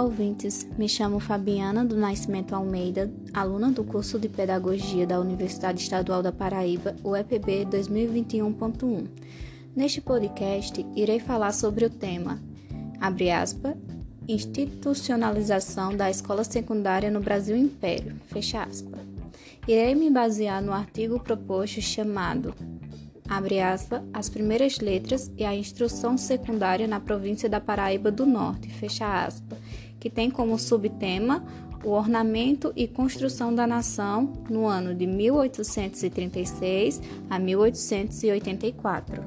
Olá, ouvintes. Me chamo Fabiana do Nascimento Almeida, aluna do curso de Pedagogia da Universidade Estadual da Paraíba, UEPB 2021.1. Neste podcast, irei falar sobre o tema, abre aspas, institucionalização da escola secundária no Brasil Império, fecha aspas. Irei me basear no artigo proposto chamado abre aspas, as primeiras letras e a instrução secundária na província da Paraíba do Norte, fecha aspas, que tem como subtema o ornamento e construção da nação no ano de 1836 a 1884.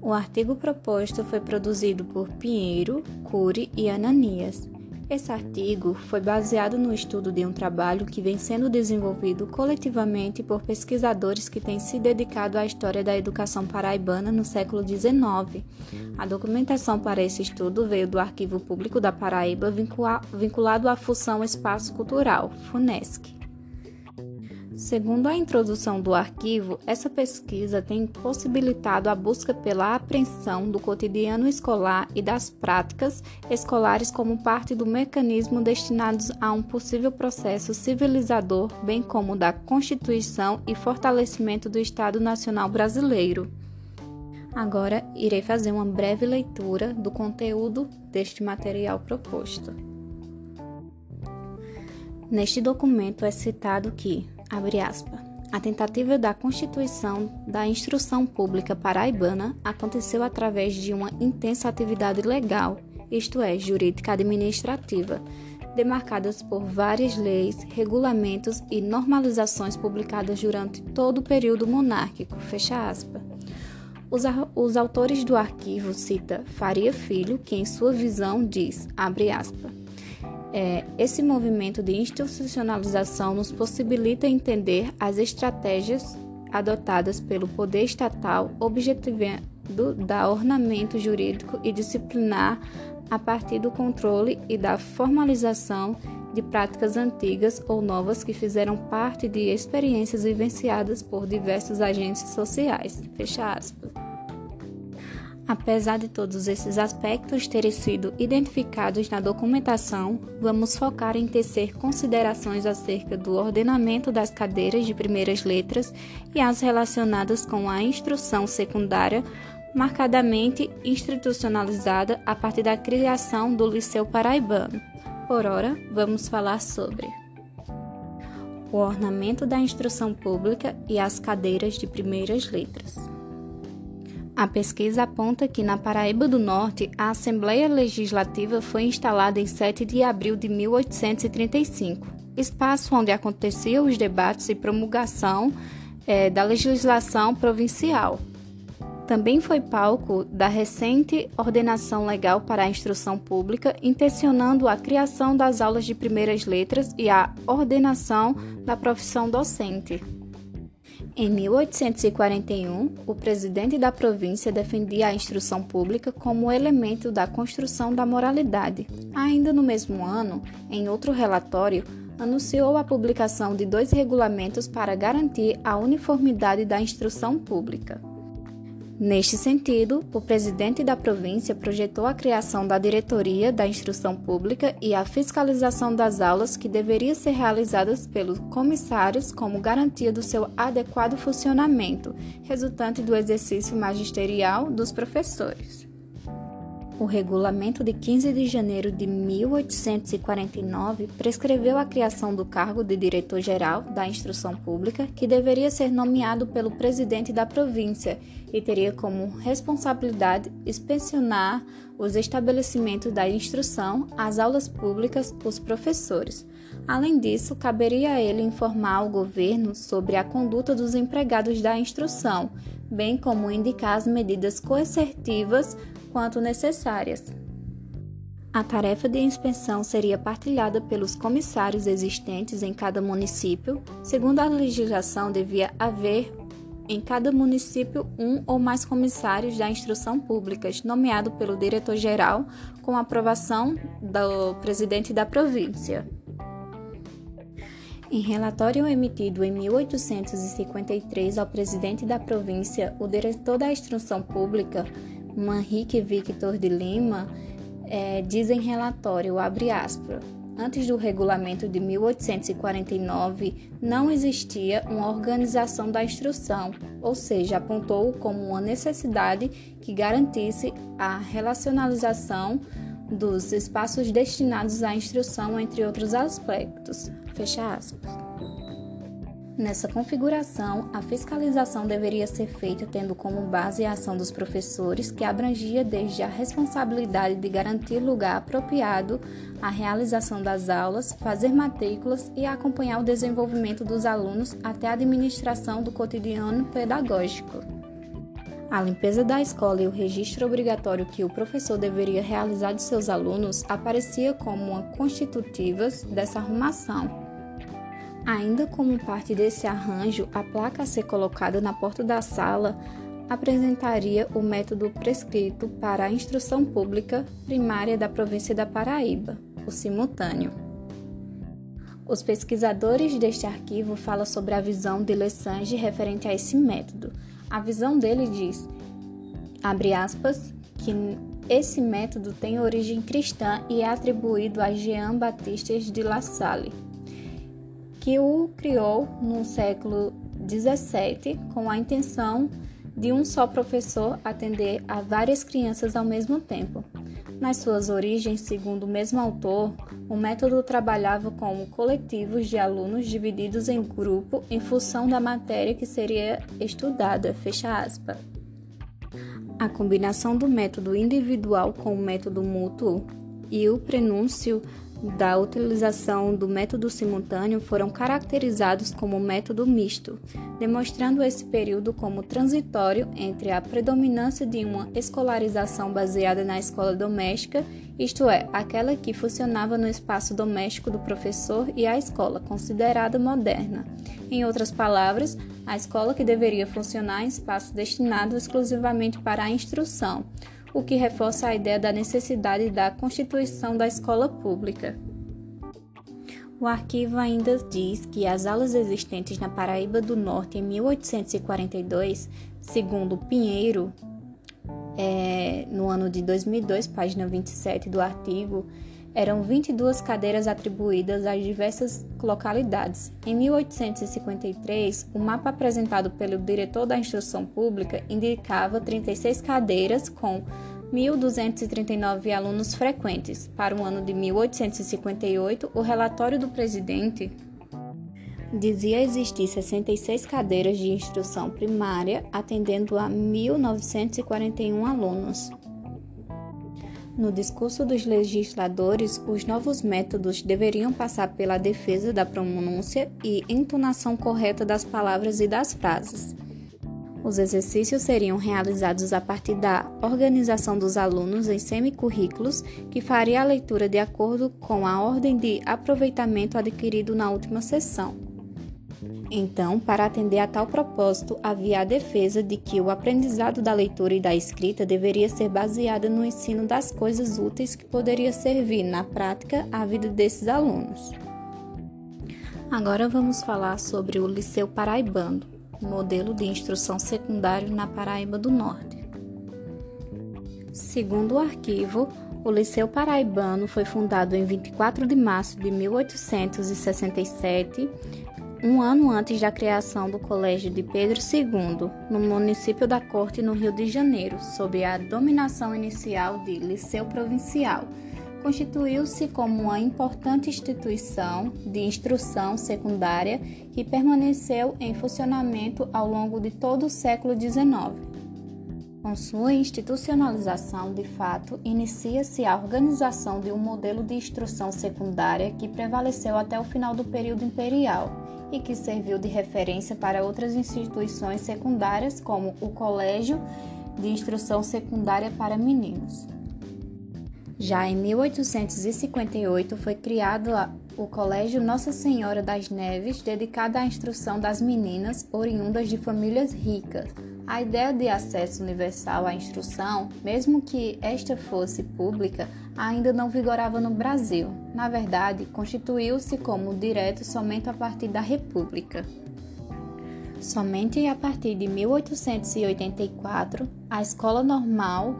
O artigo proposto foi produzido por Pinheiro, Cury e Ananias. Esse artigo foi baseado no estudo de um trabalho que vem sendo desenvolvido coletivamente por pesquisadores que têm se dedicado à história da educação paraibana no século XIX. A documentação para esse estudo veio do Arquivo Público da Paraíba vinculado à Função Espaço Cultural, FUNESC. Segundo a introdução do arquivo, essa pesquisa tem possibilitado a busca pela apreensão do cotidiano escolar e das práticas escolares como parte do mecanismo destinados a um possível processo civilizador, bem como da constituição e fortalecimento do Estado Nacional Brasileiro. Agora irei fazer uma breve leitura do conteúdo deste material proposto. Neste documento é citado que a tentativa da constituição da instrução pública paraibana aconteceu através de uma intensa atividade legal, isto é, jurídica administrativa, demarcadas por várias leis, regulamentos e normalizações publicadas durante todo o período monárquico. Fecha. Os, os autores do arquivo cita Faria Filho, que em sua visão diz, abre aspas, é, esse movimento de institucionalização nos possibilita entender as estratégias adotadas pelo poder estatal objetivando da ornamento jurídico e disciplinar a partir do controle e da formalização de práticas antigas ou novas que fizeram parte de experiências vivenciadas por diversos agentes sociais. Fecha aspas. Apesar de todos esses aspectos terem sido identificados na documentação, vamos focar em tecer considerações acerca do ordenamento das cadeiras de primeiras letras e as relacionadas com a instrução secundária, marcadamente institucionalizada a partir da criação do Liceu Paraibano. Por ora, vamos falar sobre o ornamento da instrução pública e as cadeiras de primeiras letras. A pesquisa aponta que na Paraíba do Norte, a Assembleia Legislativa foi instalada em 7 de abril de 1835, espaço onde aconteciam os debates e promulgação é, da legislação provincial. Também foi palco da recente ordenação legal para a instrução pública, intencionando a criação das aulas de primeiras letras e a ordenação da profissão docente. Em 1841, o presidente da província defendia a instrução pública como elemento da construção da moralidade. Ainda no mesmo ano, em outro relatório, anunciou a publicação de dois regulamentos para garantir a uniformidade da instrução pública. Neste sentido, o presidente da província projetou a criação da Diretoria da Instrução Pública e a fiscalização das aulas que deveria ser realizadas pelos comissários como garantia do seu adequado funcionamento, resultante do exercício magisterial dos professores. O regulamento de 15 de janeiro de 1849 prescreveu a criação do cargo de diretor-geral da instrução pública, que deveria ser nomeado pelo presidente da província e teria como responsabilidade inspecionar os estabelecimentos da instrução, as aulas públicas, os professores. Além disso, caberia a ele informar o governo sobre a conduta dos empregados da instrução, bem como indicar as medidas coercitivas quanto necessárias. A tarefa de inspeção seria partilhada pelos comissários existentes em cada município. Segundo a legislação, devia haver em cada município um ou mais comissários da instrução pública, nomeado pelo diretor-geral com aprovação do presidente da província. Em relatório emitido em 1853 ao presidente da província, o diretor da instrução pública Manrique Victor de Lima é, diz em relatório, abre aspas, antes do regulamento de 1849, não existia uma organização da instrução, ou seja, apontou como uma necessidade que garantisse a relacionalização dos espaços destinados à instrução, entre outros aspectos. Fecha aspas. Nessa configuração, a fiscalização deveria ser feita tendo como base a ação dos professores, que abrangia desde a responsabilidade de garantir lugar apropriado à realização das aulas, fazer matrículas e acompanhar o desenvolvimento dos alunos até a administração do cotidiano pedagógico. A limpeza da escola e o registro obrigatório que o professor deveria realizar de seus alunos aparecia como uma constitutivas dessa arrumação Ainda como parte desse arranjo, a placa a ser colocada na porta da sala apresentaria o método prescrito para a instrução pública primária da província da Paraíba, o simultâneo. Os pesquisadores deste arquivo falam sobre a visão de Lessange referente a esse método. A visão dele diz, abre aspas, que esse método tem origem cristã e é atribuído a Jean Baptiste de La Salle que o criou no século XVII com a intenção de um só professor atender a várias crianças ao mesmo tempo. Nas suas origens, segundo o mesmo autor, o método trabalhava como coletivos de alunos divididos em grupo em função da matéria que seria estudada. Fecha aspas. A combinação do método individual com o método mútuo e o prenúncio da utilização do método simultâneo foram caracterizados como método misto, demonstrando esse período como transitório entre a predominância de uma escolarização baseada na escola doméstica, isto é, aquela que funcionava no espaço doméstico do professor, e a escola considerada moderna. Em outras palavras, a escola que deveria funcionar em espaço destinado exclusivamente para a instrução o que reforça a ideia da necessidade da constituição da escola pública. O arquivo ainda diz que as aulas existentes na Paraíba do Norte em 1842, segundo Pinheiro, é, no ano de 2002, página 27 do artigo, eram 22 cadeiras atribuídas às diversas localidades. Em 1853, o mapa apresentado pelo diretor da instrução pública indicava 36 cadeiras com 1.239 alunos frequentes. Para o ano de 1858, o relatório do presidente dizia existir 66 cadeiras de instrução primária, atendendo a 1.941 alunos. No discurso dos legisladores, os novos métodos deveriam passar pela defesa da pronúncia e entonação correta das palavras e das frases. Os exercícios seriam realizados a partir da organização dos alunos em semicurrículos, que faria a leitura de acordo com a ordem de aproveitamento adquirido na última sessão. Então, para atender a tal propósito, havia a defesa de que o aprendizado da leitura e da escrita deveria ser baseado no ensino das coisas úteis que poderia servir na prática à vida desses alunos. Agora vamos falar sobre o Liceu Paraibano, modelo de instrução secundária na Paraíba do Norte. Segundo o arquivo, o Liceu Paraibano foi fundado em 24 de março de 1867 um ano antes da criação do Colégio de Pedro II, no município da Corte, no Rio de Janeiro, sob a dominação inicial de Liceu Provincial. Constituiu-se como uma importante instituição de instrução secundária que permaneceu em funcionamento ao longo de todo o século XIX. Com sua institucionalização, de fato, inicia-se a organização de um modelo de instrução secundária que prevaleceu até o final do período imperial e que serviu de referência para outras instituições secundárias, como o Colégio de Instrução Secundária para Meninos. Já em 1858 foi criado o Colégio Nossa Senhora das Neves, dedicado à instrução das meninas oriundas de famílias ricas. A ideia de acesso universal à instrução, mesmo que esta fosse pública, ainda não vigorava no Brasil. Na verdade, constituiu-se como direito somente a partir da República. Somente a partir de 1884, a escola normal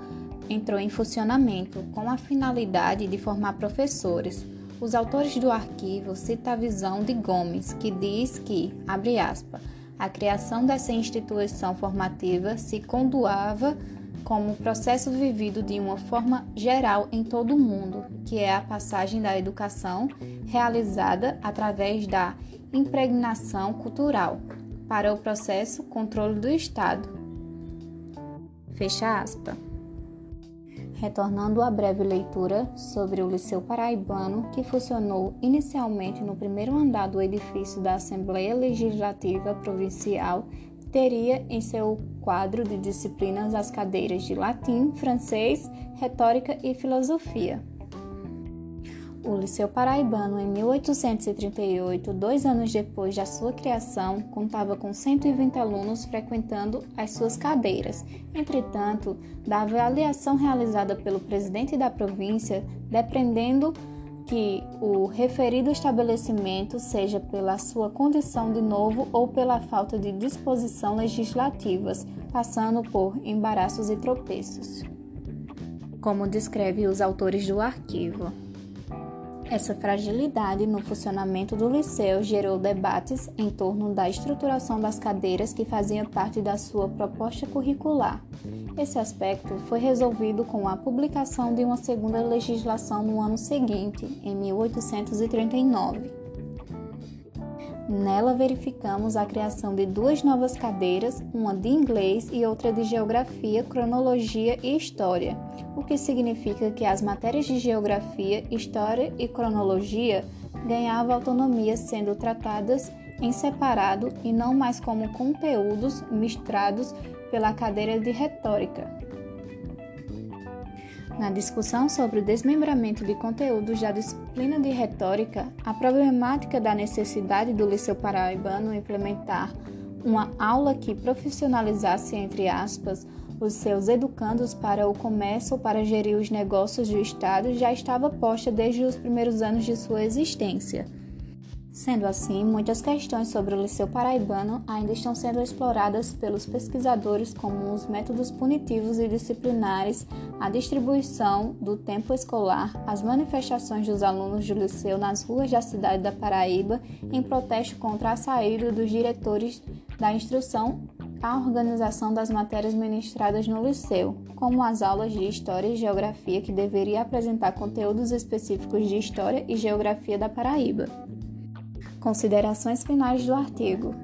entrou em funcionamento com a finalidade de formar professores. Os autores do arquivo citam a visão de Gomes, que diz que, abre aspas, a criação dessa instituição formativa se conduava como processo vivido de uma forma geral em todo o mundo, que é a passagem da educação realizada através da impregnação cultural para o processo controle do Estado. Fecha aspas. Retornando à breve leitura sobre o Liceu Paraibano, que funcionou inicialmente no primeiro andar do edifício da Assembleia Legislativa Provincial teria em seu quadro de disciplinas as cadeiras de latim, francês, retórica e filosofia. O Liceu Paraibano, em 1838, dois anos depois da sua criação, contava com 120 alunos frequentando as suas cadeiras. Entretanto, da avaliação realizada pelo presidente da província, dependendo que o referido estabelecimento seja pela sua condição de novo ou pela falta de disposição legislativas, passando por embaraços e tropeços. Como descreve os autores do arquivo. Essa fragilidade no funcionamento do liceu gerou debates em torno da estruturação das cadeiras que faziam parte da sua proposta curricular. Esse aspecto foi resolvido com a publicação de uma segunda legislação no ano seguinte, em 1839. Nela verificamos a criação de duas novas cadeiras, uma de inglês e outra de geografia, cronologia e história, o que significa que as matérias de geografia, história e cronologia ganhavam autonomia sendo tratadas em separado e não mais como conteúdos misturados pela cadeira de retórica. Na discussão sobre o desmembramento de conteúdos da disciplina de retórica, a problemática da necessidade do Liceu Paraibano implementar uma aula que profissionalizasse, entre aspas, os seus educandos para o comércio ou para gerir os negócios do Estado já estava posta desde os primeiros anos de sua existência. Sendo assim, muitas questões sobre o Liceu Paraibano ainda estão sendo exploradas pelos pesquisadores, como os métodos punitivos e disciplinares, a distribuição do tempo escolar, as manifestações dos alunos do Liceu nas ruas da cidade da Paraíba em protesto contra a saída dos diretores da instrução a organização das matérias ministradas no liceu, como as aulas de História e Geografia, que deveria apresentar conteúdos específicos de História e Geografia da Paraíba. Considerações finais do artigo.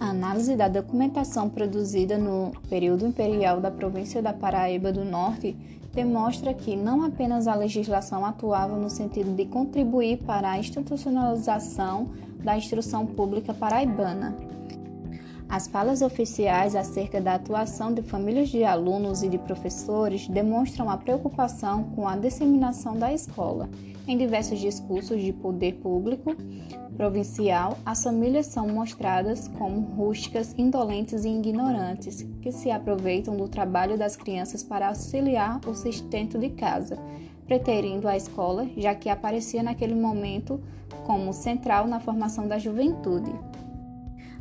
A análise da documentação produzida no período imperial da província da Paraíba do Norte demonstra que não apenas a legislação atuava no sentido de contribuir para a institucionalização da instrução pública paraibana. As falas oficiais acerca da atuação de famílias de alunos e de professores demonstram a preocupação com a disseminação da escola em diversos discursos de poder público provincial, as famílias são mostradas como rústicas, indolentes e ignorantes, que se aproveitam do trabalho das crianças para auxiliar o sustento de casa, preterindo a escola, já que aparecia naquele momento como central na formação da juventude.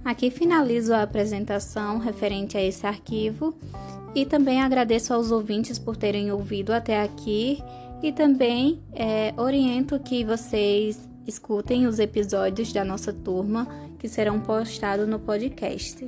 Aqui finalizo a apresentação referente a esse arquivo e também agradeço aos ouvintes por terem ouvido até aqui e também é, oriento que vocês escutem os episódios da nossa turma que serão postados no podcast.